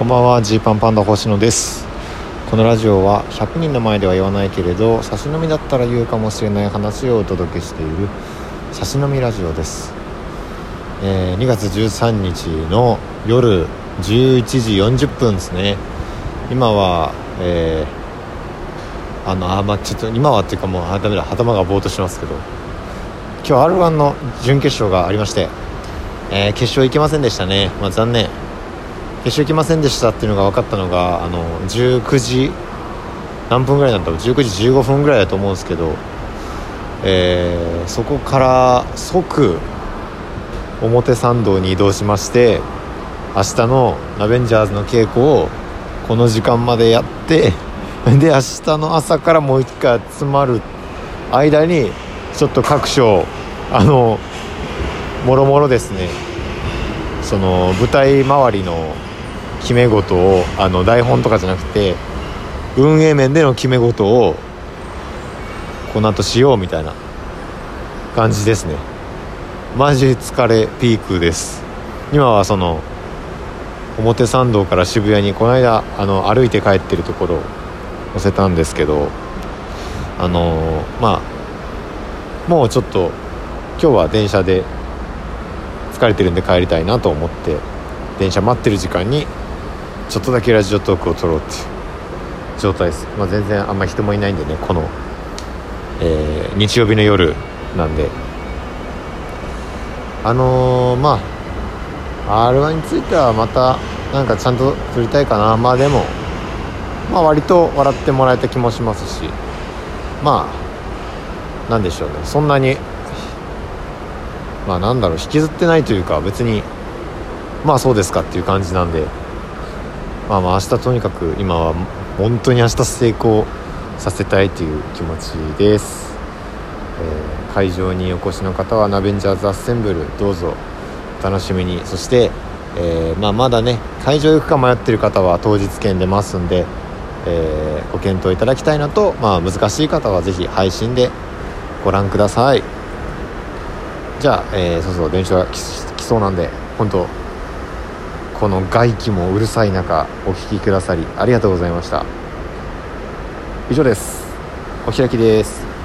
こんばんはジーパンパンダ星野です。このラジオは100人の前では言わないけれど差し飲みだったら言うかもしれない話をお届けしている差し飲みラジオです、えー、2月13日の夜11時40分ですね。今は、えー、あのあまあちょっと今はっていうかもうあダメだ頭がぼーっとしますけど。今日 r 1の準決勝がありまして、えー、決勝行けませんでしたね、まあ、残念。決勝行きませんでしたっていうのが分かったのがあの19時何分ぐらいなんだろう。19時15分ぐらいだと思うんですけど、えー、そこから即表参道に移動しまして明日のアベンジャーズの稽古をこの時間までやってで明日の朝からもう一回集まる間にちょっと各所あのもろもろですね。その舞台周りの決め事をあの台本とかじゃなくて運営面での決め事をこの後しようみたいな感じですね。マジ疲れピークです。今はその表参道から渋谷にこの間あの歩いて帰ってるところを載せたんですけどあのまあもうちょっと今日は電車で疲れてるんで帰りたいなと思って電車待ってる時間にちょっとだけラジオトークを撮ろうって状態です、まあ、全然あんま人もいないんでねこの、えー、日曜日の夜なんで。あのー、まあ r 1についてはまたなんかちゃんと撮りたいかな。まあでもまあ割と笑ってもらえた気もしますし。まあなんでしょうね。そんなにまあなんだろう。引きずってないというか別にまあそうですかっていう感じなんで。まあまあ明日とにかく今は本当に明日成功させたいという気持ちです、えー、会場にお越しの方はナベンジャーズアッセンブルどうぞお楽しみに。そして、えー、まあ、まだね会場行くか迷ってる方は当日券出ますんで、えー、ご検討いただきたいのと、まあ、難しい方は是非配信でご覧ください。じゃあ、えー、そうそう電車が来そうなんで本当この外気もうるさい中お聴きくださりありがとうございました。以上です。お開きです。